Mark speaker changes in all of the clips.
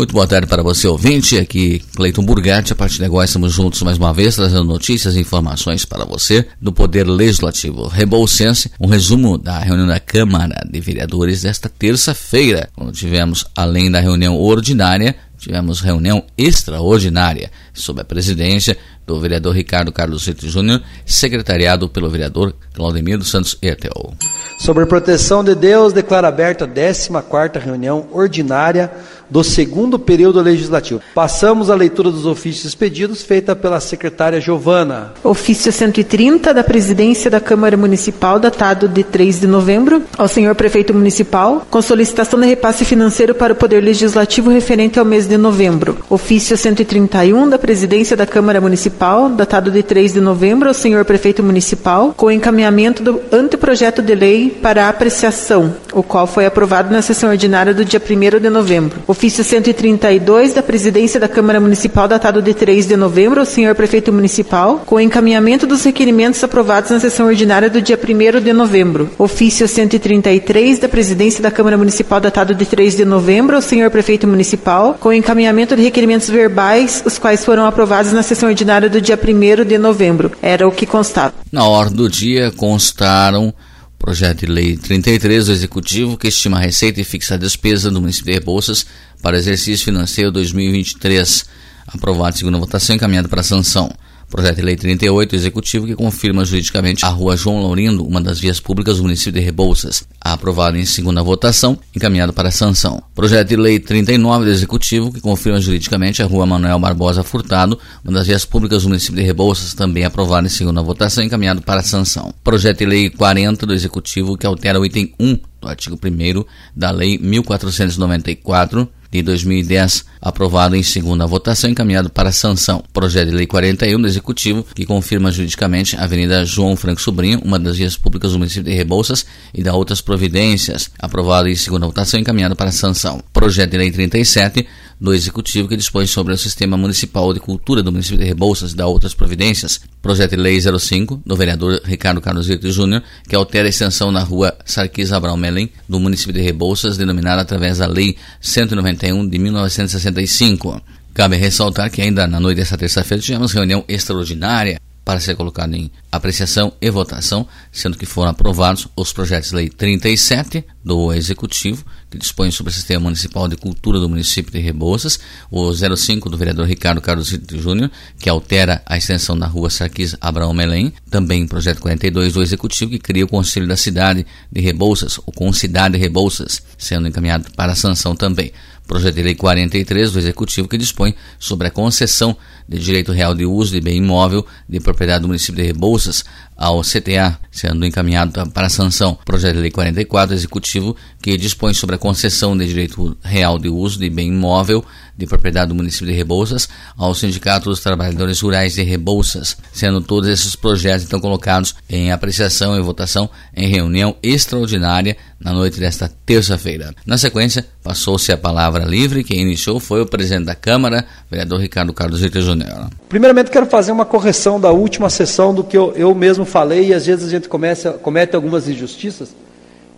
Speaker 1: Muito boa tarde para você, ouvinte. Aqui, Cleiton Burgatti. A partir de agora, estamos juntos mais uma vez, trazendo notícias e informações para você do Poder Legislativo Rebolsense. Um resumo da reunião da Câmara de Vereadores desta terça-feira, quando tivemos, além da reunião ordinária, tivemos reunião extraordinária sob a presidência do vereador Ricardo Carlos Rito Júnior, secretariado pelo vereador Claudemir dos Santos Ertel.
Speaker 2: Sobre proteção de Deus, declara aberta a 14ª reunião ordinária do segundo período legislativo. Passamos à leitura dos ofícios expedidos, feita pela secretária Giovana.
Speaker 3: Ofício 130 da Presidência da Câmara Municipal, datado de 3 de novembro, ao senhor prefeito municipal, com solicitação de repasse financeiro para o Poder Legislativo referente ao mês de novembro. Ofício 131 da Presidência da Câmara Municipal, datado de 3 de novembro, ao senhor prefeito municipal, com encaminhamento do anteprojeto de lei para apreciação, o qual foi aprovado na sessão ordinária do dia 1 de novembro ofício 132 da Presidência da Câmara Municipal, datado de 3 de novembro, ao senhor prefeito municipal, com encaminhamento dos requerimentos aprovados na sessão ordinária do dia 1 de novembro. Ofício 133 da Presidência da Câmara Municipal, datado de 3 de novembro, ao senhor prefeito municipal, com encaminhamento de requerimentos verbais, os quais foram aprovados na sessão ordinária do dia 1 de novembro. Era o que constava.
Speaker 1: Na ordem do dia constaram Projeto de Lei 33 do Executivo que estima a receita e fixa a despesa do município de Rebouças para exercício financeiro 2023. Aprovado segunda votação encaminhado para sanção. Projeto de Lei 38 Executivo que confirma juridicamente a Rua João Laurindo, uma das vias públicas do município de Rebouças. Aprovado em segunda votação, encaminhado para sanção. Projeto de Lei 39 do Executivo que confirma juridicamente a Rua Manuel Barbosa Furtado, uma das vias públicas do município de Rebouças, também aprovado em segunda votação, encaminhado para sanção. Projeto de Lei 40 do Executivo que altera o item 1 do artigo 1 da Lei 1494 de 2010, aprovado em segunda votação encaminhado para sanção. Projeto de Lei 41 do Executivo, que confirma juridicamente a Avenida João Franco Sobrinho, uma das vias públicas do município de Rebouças, e da outras providências, aprovado em segunda votação encaminhado para sanção. Projeto de Lei 37 do Executivo, que dispõe sobre o Sistema Municipal de Cultura do município de Rebouças e da outras providências. Projeto de Lei 05 do vereador Ricardo Carlos Vito Júnior, que altera a extensão na rua Sarquis Abraão Melen, do município de Rebouças, denominada através da Lei 191 de 1965. Cabe ressaltar que ainda na noite desta terça-feira tivemos reunião extraordinária para ser colocado em apreciação e votação, sendo que foram aprovados os projetos de lei 37 do Executivo, que dispõe sobre o Sistema Municipal de Cultura do município de Rebouças, o 05 do vereador Ricardo Carlos Júnior, que altera a extensão da rua Sarquis Abraão Melém, também projeto 42 do Executivo, que cria o Conselho da Cidade de Rebouças, o Concidade de Rebouças, sendo encaminhado para sanção também projeto de lei 43 do Executivo que dispõe sobre a concessão de direito real de uso de bem imóvel de propriedade do município de Rebouças ao CTA, sendo encaminhado para sanção. Projeto de lei 44 do Executivo que dispõe sobre a concessão de direito real de uso de bem imóvel de propriedade do município de Rebouças ao Sindicato dos Trabalhadores Rurais de Rebouças, sendo todos esses projetos então colocados em apreciação e votação em reunião extraordinária na noite desta terça-feira. Na sequência, passou-se a palavra livre. Quem iniciou foi o presidente da Câmara, vereador Ricardo Carlos Rita Júnior.
Speaker 2: Primeiramente, quero fazer uma correção da última sessão do que eu, eu mesmo falei e às vezes a gente começa, comete algumas injustiças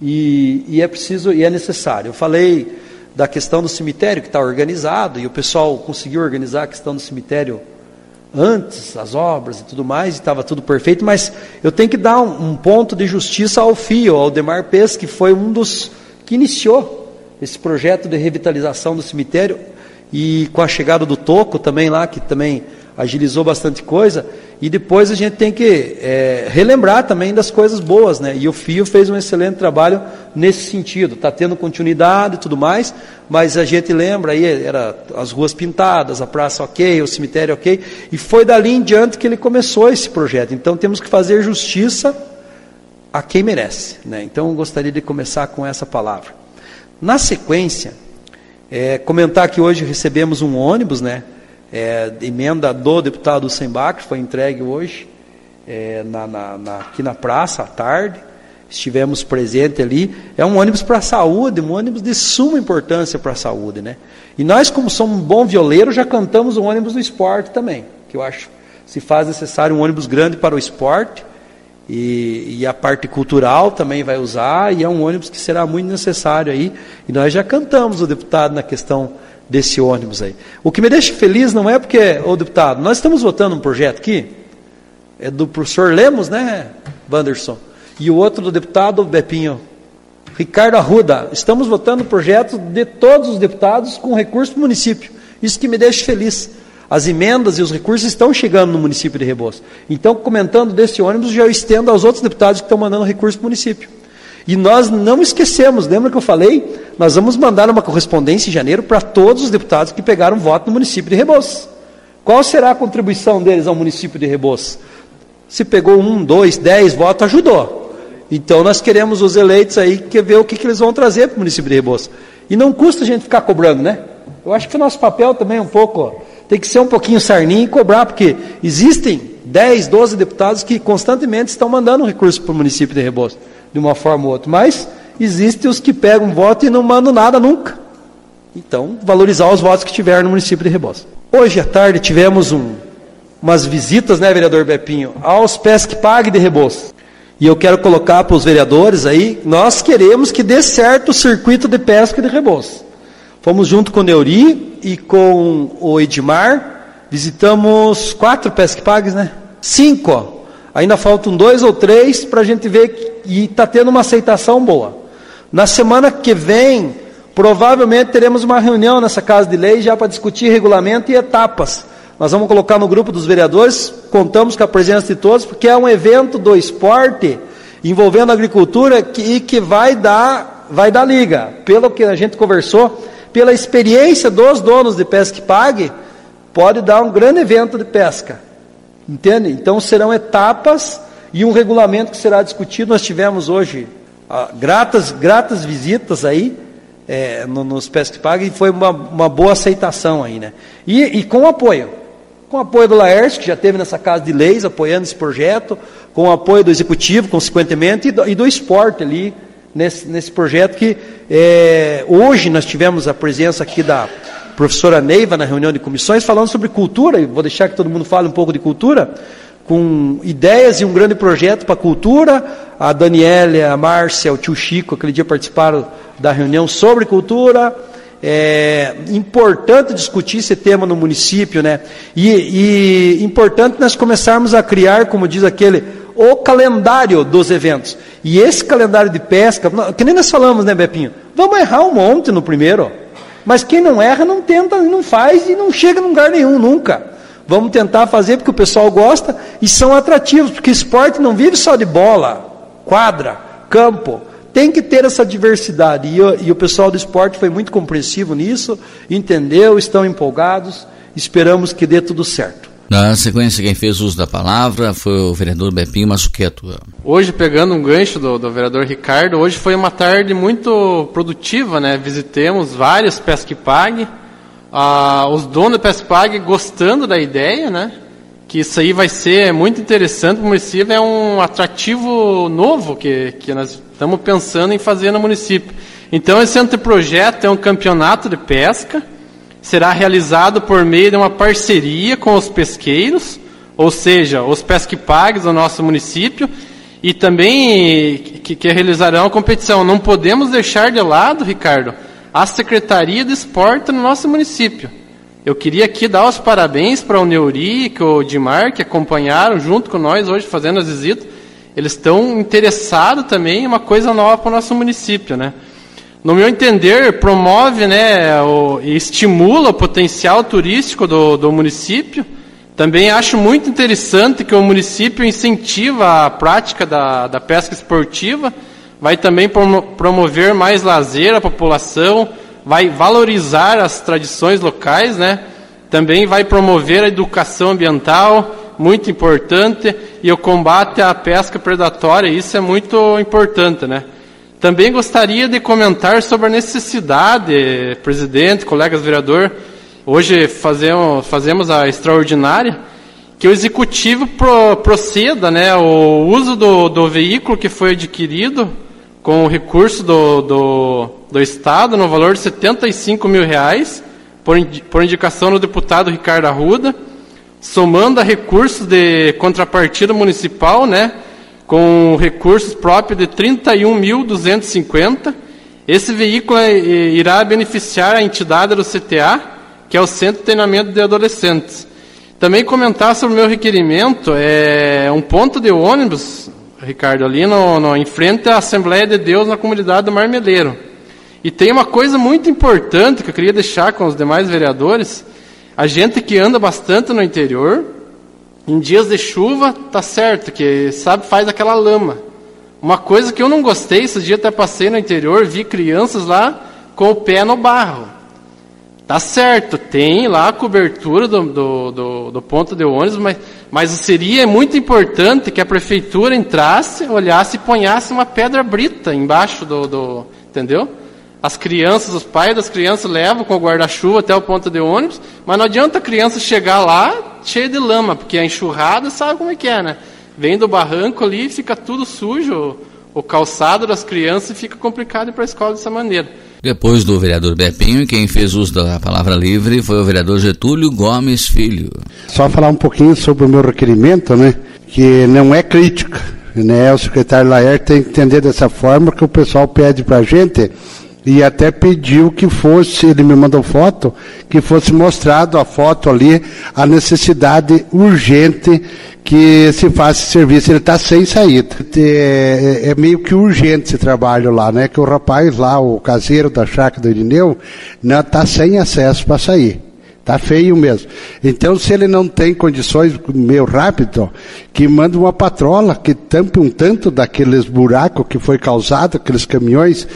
Speaker 2: e, e é preciso e é necessário. Eu falei da questão do cemitério que está organizado e o pessoal conseguiu organizar a questão do cemitério antes, as obras e tudo mais, e estava tudo perfeito, mas eu tenho que dar um, um, ponto de justiça ao FIO, ao Demar Pes, que foi um dos que iniciou esse projeto de revitalização do cemitério, e com a chegada do Toco também lá, que também agilizou bastante coisa, e depois a gente tem que é, relembrar também das coisas boas, né? E o FIO fez um excelente trabalho nesse sentido, está tendo continuidade e tudo mais, mas a gente lembra aí, era as ruas pintadas, a praça ok, o cemitério ok, e foi dali em diante que ele começou esse projeto. Então temos que fazer justiça a quem merece, né? Então gostaria de começar com essa palavra. Na sequência, é, comentar que hoje recebemos um ônibus, né? É, emenda do deputado Sembach, foi entregue hoje, é, na, na, na, aqui na praça, à tarde. Estivemos presentes ali. É um ônibus para a saúde, um ônibus de suma importância para a saúde. Né? E nós, como somos um bom violeiro, já cantamos o ônibus do esporte também, que eu acho se faz necessário um ônibus grande para o esporte. E, e, a parte cultural também vai usar, e é um ônibus que será muito necessário aí. E nós já cantamos o deputado na questão desse ônibus aí. O que me deixa feliz não é porque, ô deputado, nós estamos votando um projeto aqui, é do professor Lemos, né, Wanderson? E o outro do deputado Bepinho, Ricardo Arruda. Estamos votando projeto de todos os deputados com recurso do município. Isso que me deixa feliz. As emendas e os recursos estão chegando no município de Rebouças. Então, comentando desse ônibus, já eu estendo aos outros deputados que estão mandando recurso para o município. E nós não esquecemos, lembra que eu falei? Nós vamos mandar uma correspondência em janeiro para todos os deputados que pegaram voto no município de Rebouças. Qual será a contribuição deles ao município de Rebouças? Se pegou um, dois, dez votos, ajudou. Então nós queremos os eleitos aí que ver o que, que eles vão trazer para o município de Rebouças. E não custa a gente ficar cobrando, né? Eu acho que o nosso papel também é um pouco, tem que ser um pouquinho sarninho e cobrar, porque existem 10, 12 deputados que constantemente estão mandando recurso para o município de Rebouças de uma forma ou outra. Mas existem os que pegam voto e não mandam nada nunca. Então, valorizar os votos que tiveram no município de Rebouças. Hoje à tarde tivemos um, umas visitas, né, vereador Bepinho, aos Pesque Pague de Rebouças. E eu quero colocar para os vereadores aí, nós queremos que dê certo o circuito de pesca de Rebouças. Fomos junto com o Neuri e com o Edmar, visitamos quatro Pesque Pagues, né? Cinco, ó. Ainda faltam dois ou três para a gente ver que, e está tendo uma aceitação boa. Na semana que vem, provavelmente teremos uma reunião nessa casa de lei já para discutir regulamento e etapas. Nós vamos colocar no grupo dos vereadores, contamos com a presença de todos, porque é um evento do esporte envolvendo a agricultura que, que vai dar, vai dar liga. Pelo que a gente conversou, pela experiência dos donos de pesca pague, pode dar um grande evento de pesca. Entende? Então serão etapas e um regulamento que será discutido. Nós tivemos hoje ah, gratas, gratas visitas aí é, no, nos Pesque Pague e foi uma, uma boa aceitação aí, né? E, e com apoio. Com apoio do Laércio, que já teve nessa casa de leis apoiando esse projeto, com apoio do executivo, consequentemente, e do, e do esporte ali, nesse, nesse projeto que é, hoje nós tivemos a presença aqui da professora Neiva na reunião de comissões, falando sobre cultura, e vou deixar que todo mundo fale um pouco de cultura, com ideias e um grande projeto para a cultura. A Daniela, a Márcia, o tio Chico, aquele dia participaram da reunião sobre cultura. É importante discutir esse tema no município, né? E, e importante nós começarmos a criar, como diz aquele, o calendário dos eventos. E esse calendário de pesca, que nem nós falamos, né, Bepinho? Vamos errar um monte no primeiro. Mas quem não erra não tenta, não faz e não chega em lugar nenhum nunca. Vamos tentar fazer porque o pessoal gosta e são atrativos, porque esporte não vive só de bola, quadra, campo. Tem que ter essa diversidade. E, e o pessoal do esporte foi muito compreensivo nisso, entendeu, estão empolgados. Esperamos que dê tudo certo.
Speaker 1: Na sequência, quem fez uso da palavra foi o vereador Bepinho Massuqueto.
Speaker 4: Hoje, pegando um gancho do, do, vereador Ricardo, hoje foi uma tarde muito produtiva, né? Visitemos vários Pesquipag, ah, os donos do Pesquipag gostando da ideia, né? Que isso aí vai ser muito interessante para o município, é um atrativo novo que, que nós estamos pensando em fazer no município. Então, esse anteprojeto é um campeonato de pesca, será realizado por meio de uma parceria com os pesqueiros, ou seja, os pesquipags do nosso município, e também que, que realizarão a competição. Não podemos deixar de lado, Ricardo, a Secretaria de Esporte no nosso município. Eu queria aqui dar os parabéns para o Neuri e o Dimar, que acompanharam junto com nós hoje fazendo as visitas. Eles estão interessados também em uma coisa nova para o nosso município, né? No meu entender, promove né, o, e estimula o potencial turístico do, do município. Também acho muito interessante que o município incentiva a prática da, da pesca esportiva, vai também promover mais lazer à população, vai valorizar as tradições locais, né? também vai promover a educação ambiental, muito importante, e o combate à pesca predatória, isso é muito importante, né? Também gostaria de comentar sobre a necessidade, presidente, colegas vereador, hoje fazemos, fazemos a extraordinária, que o executivo pro, proceda, né, o uso do, do veículo que foi adquirido com o recurso do, do, do Estado no valor de 75 mil reais, por, por indicação do deputado Ricardo Arruda, somando a recursos de contrapartida municipal, né, com recursos próprios de 31.250 Esse veículo é, irá beneficiar a entidade do CTA, que é o Centro de Treinamento de Adolescentes. Também comentar sobre o meu requerimento, é um ponto de ônibus, Ricardo, ali no, no, em frente à Assembleia de Deus na comunidade do Marmeleiro. E tem uma coisa muito importante que eu queria deixar com os demais vereadores, a gente que anda bastante no interior, em dias de chuva, tá certo, que sabe, faz aquela lama. Uma coisa que eu não gostei, esse dia até passei no interior, vi crianças lá com o pé no barro. Tá certo, tem lá a cobertura do, do, do, do ponto de ônibus, mas, mas seria muito importante que a prefeitura entrasse, olhasse e ponhasse uma pedra brita embaixo do, do entendeu? As crianças, os pais das crianças levam com o guarda-chuva até o ponto de ônibus, mas não adianta a criança chegar lá cheia de lama, porque a enxurrada sabe como é que é, né? vem do barranco ali, fica tudo sujo, o calçado das crianças fica complicado ir para a escola dessa maneira.
Speaker 1: Depois do vereador Bepinho, quem fez uso da palavra livre foi o vereador Getúlio Gomes Filho.
Speaker 5: Só falar um pouquinho sobre o meu requerimento, né? Que não é crítica, né? O secretário Laer tem que entender dessa forma que o pessoal pede para a gente e até pediu que fosse, ele me mandou foto, que fosse mostrado a foto ali, a necessidade urgente que se faça serviço, ele está sem saída. É, é, meio que urgente esse trabalho lá, né? Que o rapaz lá, o caseiro da chácara do Irineu, está sem acesso para sair. Tá feio mesmo. Então, se ele não tem condições, meio rápido, que manda uma patrola que tampe um tanto daqueles buracos que foi causado, aqueles caminhões,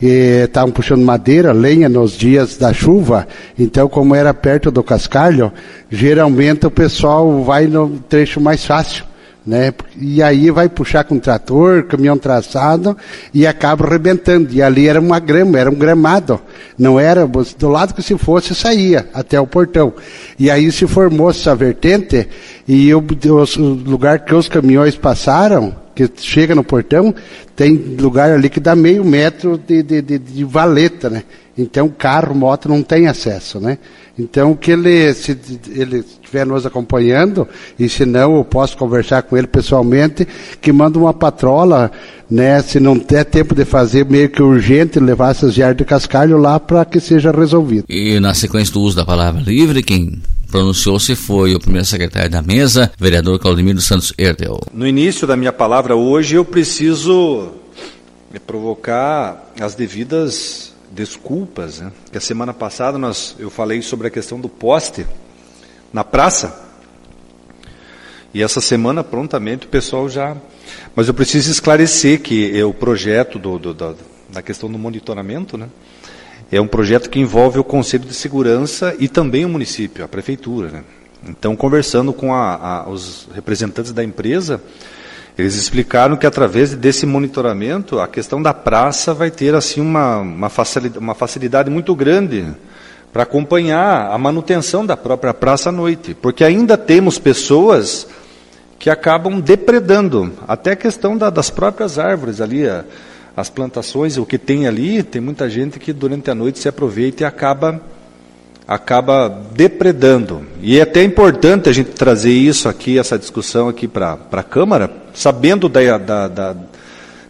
Speaker 5: estavam puxando madeira, lenha nos dias da chuva. Então, como era perto do cascalho, geralmente o pessoal vai no trecho mais fácil né? E aí vai puxar com trator, caminhão traçado e acaba arrebentando. E ali era uma grama, era um gramado. Não era do lado que se fosse saía até o portão. E aí se formou essa vertente e o, o lugar que os caminhões passaram, que chega no portão, tem lugar ali que dá meio metro de, de, de, de valeta, né? Então carro, moto não tem acesso, né? Então que ele, se ele estiver nos acompanhando, e se não, eu posso conversar com ele pessoalmente, que manda uma patrola, né? Se não der tempo de fazer meio que urgente, levar essas jardas de cascalho lá para que seja resolvido.
Speaker 1: E na sequência do uso da palavra livre, quem pronunciou-se foi o primeiro secretário da mesa, vereador Claudemiro Santos Erdel.
Speaker 6: No início da minha palavra hoje, eu preciso provocar as devidas desculpas. Né? Que a semana passada nós, eu falei sobre a questão do poste na praça. E essa semana, prontamente, o pessoal já. Mas eu preciso esclarecer que é o projeto do, do, da, da questão do monitoramento, né? É um projeto que envolve o Conselho de Segurança e também o município, a prefeitura. Né? Então, conversando com a, a, os representantes da empresa, eles explicaram que através desse monitoramento, a questão da praça vai ter assim uma, uma, facilidade, uma facilidade muito grande para acompanhar a manutenção da própria praça à noite, porque ainda temos pessoas que acabam depredando até a questão da, das próprias árvores ali, a, as plantações, o que tem ali, tem muita gente que durante a noite se aproveita e acaba acaba depredando. E é até importante a gente trazer isso aqui, essa discussão aqui para a Câmara, sabendo da, da, da,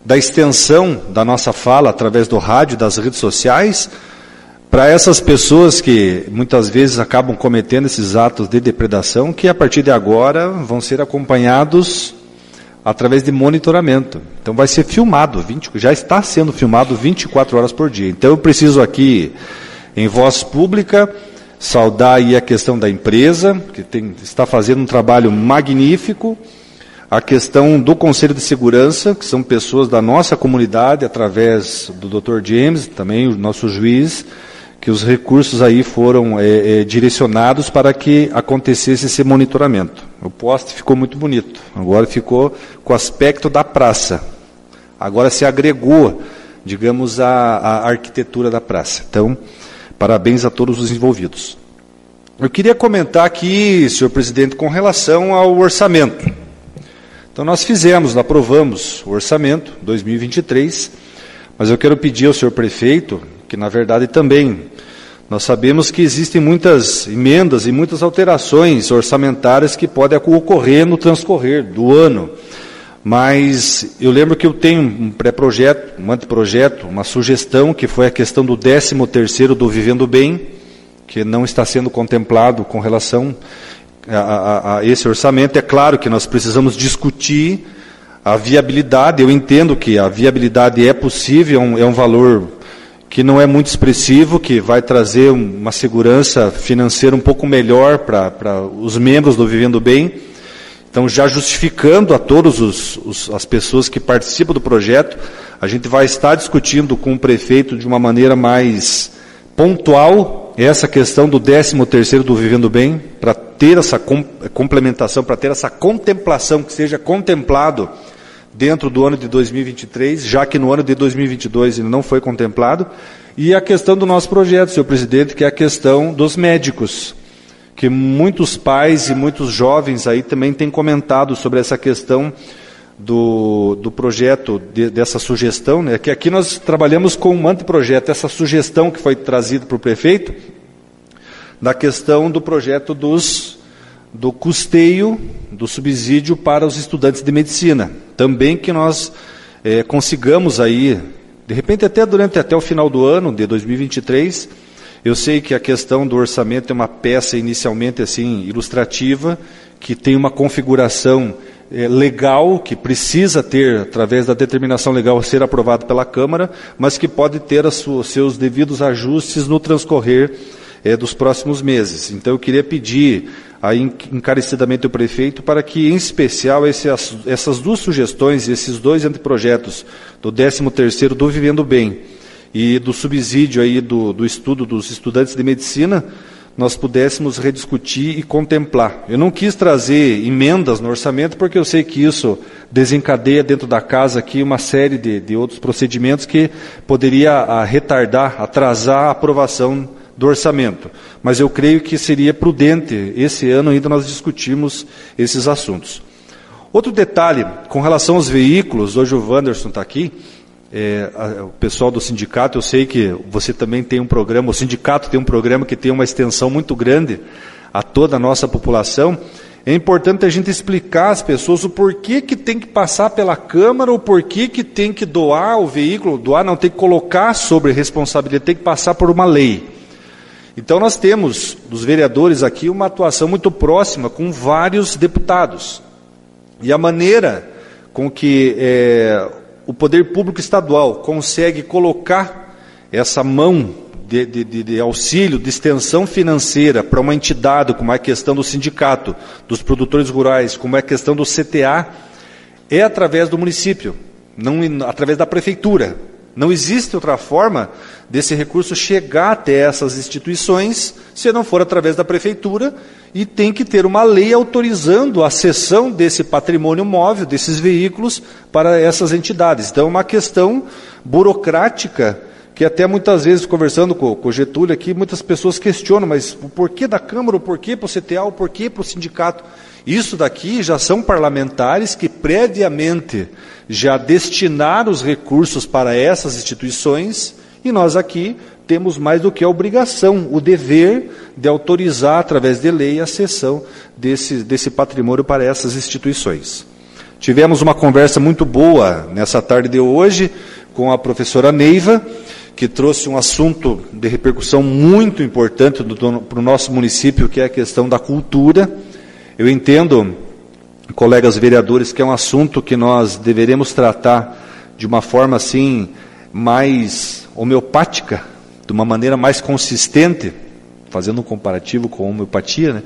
Speaker 6: da extensão da nossa fala através do rádio, das redes sociais, para essas pessoas que muitas vezes acabam cometendo esses atos de depredação, que a partir de agora vão ser acompanhados através de monitoramento. Então vai ser filmado, 20, já está sendo filmado 24 horas por dia. Então eu preciso aqui em voz pública, saudar aí a questão da empresa, que tem, está fazendo um trabalho magnífico, a questão do Conselho de Segurança, que são pessoas da nossa comunidade, através do Dr. James, também o nosso juiz, que os recursos aí foram é, é, direcionados para que acontecesse esse monitoramento. O poste ficou muito bonito, agora ficou com o aspecto da praça. Agora se agregou, digamos, a, a arquitetura da praça. Então, Parabéns a todos os envolvidos. Eu queria comentar aqui, senhor presidente, com relação ao orçamento. Então, nós fizemos, aprovamos o orçamento 2023, mas eu quero pedir ao senhor prefeito, que na verdade também, nós sabemos que existem muitas emendas e muitas alterações orçamentárias que podem ocorrer no transcorrer do ano. Mas eu lembro que eu tenho um pré-projeto, um anteprojeto, uma sugestão, que foi a questão do 13 terceiro do Vivendo Bem, que não está sendo contemplado com relação a, a, a esse orçamento. É claro que nós precisamos discutir a viabilidade. Eu entendo que a viabilidade é possível, é um, é um valor que não é muito expressivo, que vai trazer uma segurança financeira um pouco melhor para os membros do Vivendo Bem então, já justificando a todas as pessoas que participam do projeto, a gente vai estar discutindo com o prefeito de uma maneira mais pontual essa questão do 13º do Vivendo Bem, para ter essa complementação, para ter essa contemplação, que seja contemplado dentro do ano de 2023, já que no ano de 2022 ele não foi contemplado, e a questão do nosso projeto, senhor presidente, que é a questão dos médicos que muitos pais e muitos jovens aí também têm comentado sobre essa questão do, do projeto, de, dessa sugestão, né, que aqui nós trabalhamos com um anteprojeto, essa sugestão que foi trazida para o prefeito, da questão do projeto dos, do custeio do subsídio para os estudantes de medicina. Também que nós é, consigamos aí, de repente até durante até o final do ano de 2023, eu sei que a questão do orçamento é uma peça inicialmente assim ilustrativa, que tem uma configuração é, legal, que precisa ter, através da determinação legal, ser aprovado pela Câmara, mas que pode ter os seus devidos ajustes no transcorrer é, dos próximos meses. Então eu queria pedir aí encarecidamente ao prefeito para que, em especial, esse, essas duas sugestões, esses dois anteprojetos do 13º do Vivendo Bem, e do subsídio aí do, do estudo dos estudantes de medicina, nós pudéssemos rediscutir e contemplar. Eu não quis trazer emendas no orçamento, porque eu sei que isso desencadeia dentro da casa aqui uma série de, de outros procedimentos que poderia a, ah, retardar, atrasar a aprovação do orçamento. Mas eu creio que seria prudente, esse ano ainda nós discutirmos esses assuntos. Outro detalhe, com relação aos veículos, hoje o Wanderson está aqui, é, a, o pessoal do sindicato, eu sei que você também tem um programa, o sindicato tem um programa que tem uma extensão muito grande a toda a nossa população. É importante a gente explicar às pessoas o porquê que tem que passar pela Câmara, o porquê que tem que doar o veículo, doar não, tem que colocar sobre responsabilidade, tem que passar por uma lei. Então nós temos, dos vereadores aqui, uma atuação muito próxima com vários deputados. E a maneira com que é, o poder público estadual consegue colocar essa mão de, de, de, auxílio, de extensão financeira para uma entidade, como é a questão do sindicato, dos produtores rurais, como é a questão do CTA, é através do município, não através da prefeitura. Não existe outra forma desse recurso chegar até essas instituições se não for através da prefeitura e tem que ter uma lei autorizando a cessão desse patrimônio móvel, desses veículos, para essas entidades. Então, é uma questão burocrática que até muitas vezes, conversando com, com o Getúlio aqui, muitas pessoas questionam, mas o porquê da Câmara, o porquê para o CTA, o porquê para o sindicato? Isso daqui já são parlamentares que previamente já destinaram os recursos para essas instituições e nós aqui temos mais do que a obrigação, o dever de autorizar, através de lei, a cessão desse, desse patrimônio para essas instituições. Tivemos uma conversa muito boa nessa tarde de hoje com a professora Neiva, que trouxe um assunto de repercussão muito importante para o nosso município, que é a questão da cultura. Eu entendo, colegas vereadores, que é um assunto que nós deveremos tratar de uma forma assim mais homeopática, de uma maneira mais consistente, fazendo um comparativo com a homeopatia, né?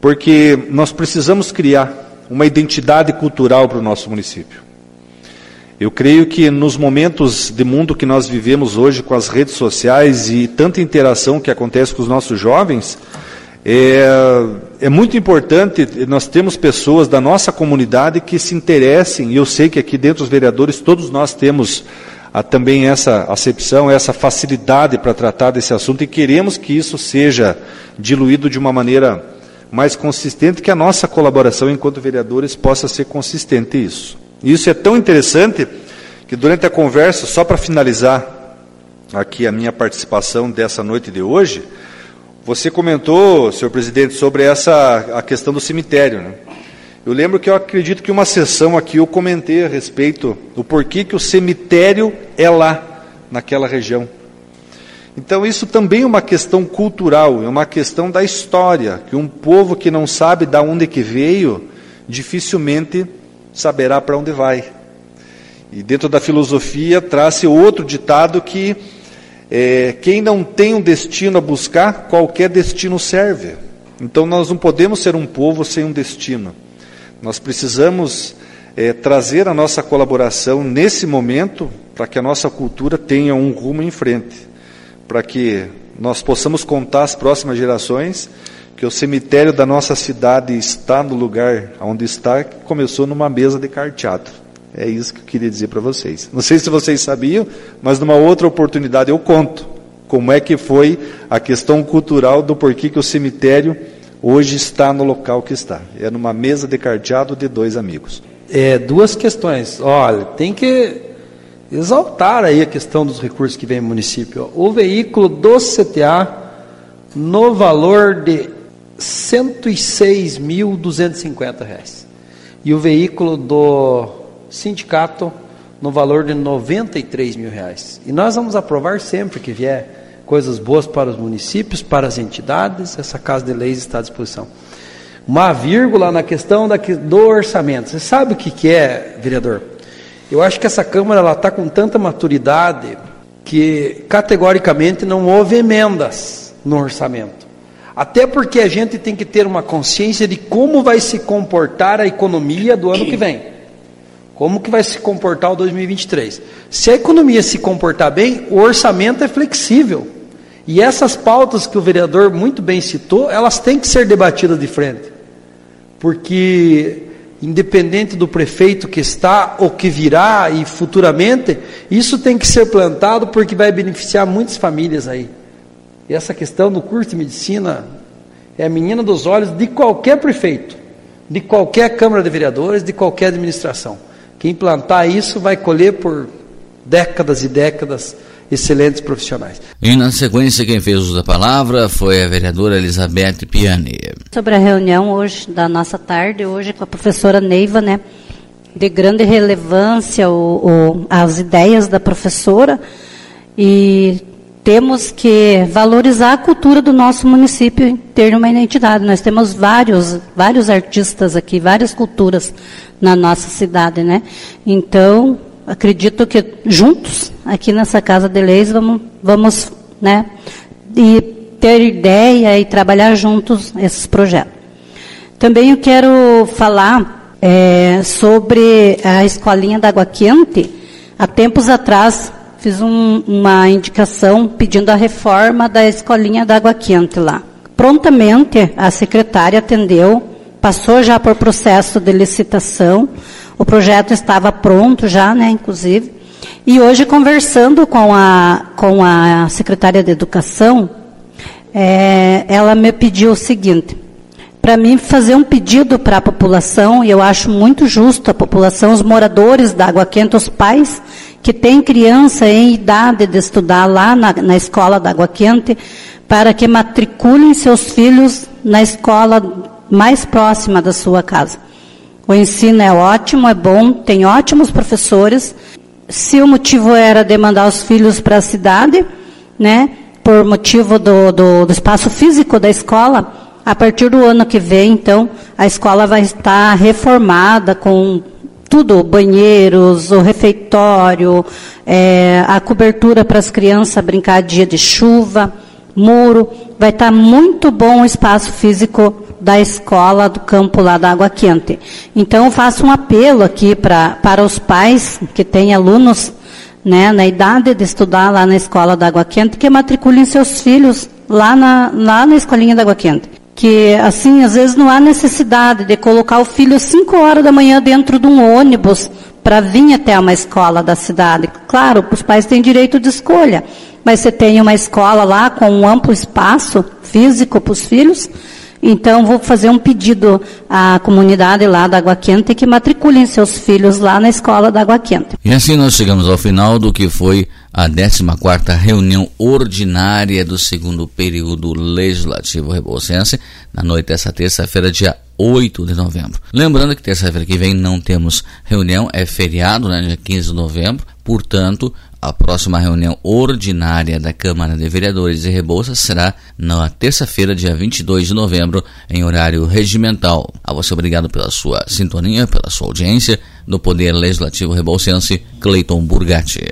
Speaker 6: porque nós precisamos criar uma identidade cultural para o nosso município. Eu creio que nos momentos de mundo que nós vivemos hoje, com as redes sociais e tanta interação que acontece com os nossos jovens, é, é muito importante, nós temos pessoas da nossa comunidade que se interessem, e eu sei que aqui dentro dos vereadores todos nós temos há também essa acepção, essa facilidade para tratar desse assunto e queremos que isso seja diluído de uma maneira mais consistente, que a nossa colaboração enquanto vereadores possa ser consistente isso. E isso é tão interessante que durante a conversa, só para finalizar aqui a minha participação dessa noite de hoje, você comentou, senhor presidente, sobre essa a questão do cemitério. Né? Eu lembro que eu acredito que uma sessão aqui eu comentei a respeito do porquê que o cemitério é lá, naquela região. Então isso também é uma questão cultural, é uma questão da história, que um povo que não sabe de onde que veio, dificilmente saberá para onde vai. E dentro da filosofia traz outro ditado que é, quem não tem um destino a buscar, qualquer destino serve. Então nós não podemos ser um povo sem um destino. Nós precisamos é, trazer a nossa colaboração nesse momento para que a nossa cultura tenha um rumo em frente, para que nós possamos contar às próximas gerações que o cemitério da nossa cidade está no lugar onde está, que começou numa mesa de carteado. É isso que eu queria dizer para vocês. Não sei se vocês sabiam, mas numa outra oportunidade eu conto como é que foi a questão cultural do porquê que o cemitério hoje está no local que está. É numa mesa de carteado de dois amigos.
Speaker 2: É, duas questões. Olha, tem que exaltar aí a questão dos recursos que vem no município. O veículo do CTA no valor de R$ 106.250. E o veículo do sindicato no valor de 93 mil reais. E nós vamos aprovar sempre que vier coisas boas para os municípios, para as entidades, essa Casa de Leis está à disposição. Uma vírgula na questão da, do orçamento. Você sabe o que, que é, vereador? Eu acho que essa Câmara está com tanta maturidade que categoricamente não houve emendas no orçamento. Até porque a gente tem que ter uma consciência de como vai se comportar a economia do ano que vem. Como que vai se comportar o 2023? Se a economia se comportar bem, o orçamento é flexível. E essas pautas que o vereador muito bem citou, elas têm que ser debatidas de frente. Porque independente do prefeito que está ou que virá e futuramente, isso tem que ser plantado porque vai beneficiar muitas famílias aí. E essa questão do curso de medicina é a menina dos olhos de qualquer prefeito, de qualquer Câmara de Vereadores, de qualquer administração. Quem plantar isso vai colher por décadas e décadas excelentes profissionais.
Speaker 1: E na sequência, quem fez uso da palavra foi a vereadora Elizabeth Piani.
Speaker 7: Sobre a reunião hoje, da nossa tarde, hoje com a professora Neiva, né? De grande relevância o, o, as ideias da professora e temos que valorizar a cultura do nosso município em ter uma identidade. Nós temos vários, vários artistas aqui, várias culturas na nossa cidade, né? Então, acredito que juntos, aqui nessa Casa de Leis, vamos, vamos né, e ter ideia e trabalhar juntos esses projetos. Também eu quero falar é, sobre a escolinha da Água Quente. Há tempos atrás, fiz um, uma indicação pedindo a reforma da escolinha da Água Quente lá. Prontamente, a secretária atendeu, passou já por processo de licitação, o projeto estava pronto já, né, inclusive. E hoje, conversando com a, com a secretária de Educação, é, ela me pediu o seguinte: para mim fazer um pedido para a população, e eu acho muito justo a população, os moradores da Água Quente, os pais que têm criança em idade de estudar lá na, na escola da Água Quente, para que matriculem seus filhos na escola mais próxima da sua casa. O ensino é ótimo, é bom, tem ótimos professores. Se o motivo era demandar os filhos para a cidade, né, por motivo do, do, do espaço físico da escola, a partir do ano que vem, então, a escola vai estar reformada com tudo, banheiros, o refeitório, é, a cobertura para as crianças brincar dia de chuva, muro, vai estar muito bom o espaço físico da escola do campo lá da Água Quente. Então, eu faço um apelo aqui pra, para os pais que têm alunos né, na idade de estudar lá na escola da Água Quente, que matriculem seus filhos lá na, lá na escolinha da Água Quente. Que, assim, às vezes não há necessidade de colocar o filho 5 horas da manhã dentro de um ônibus para vir até uma escola da cidade. Claro, os pais têm direito de escolha, mas você tem uma escola lá com um amplo espaço físico para os filhos, então, vou fazer um pedido à comunidade lá da Água Quente que matriculem seus filhos lá na escola da Água Quente.
Speaker 1: E assim nós chegamos ao final do que foi a 14ª reunião ordinária do segundo período legislativo rebouçense, na noite dessa terça-feira, dia 8 de novembro. Lembrando que terça-feira que vem não temos reunião, é feriado, né, dia 15 de novembro, portanto, a próxima reunião ordinária da Câmara de Vereadores de Rebouças será na terça-feira, dia 22 de novembro, em horário regimental. A você obrigado pela sua sintonia, pela sua audiência. Do Poder Legislativo Rebouçense, Cleiton Burgatti.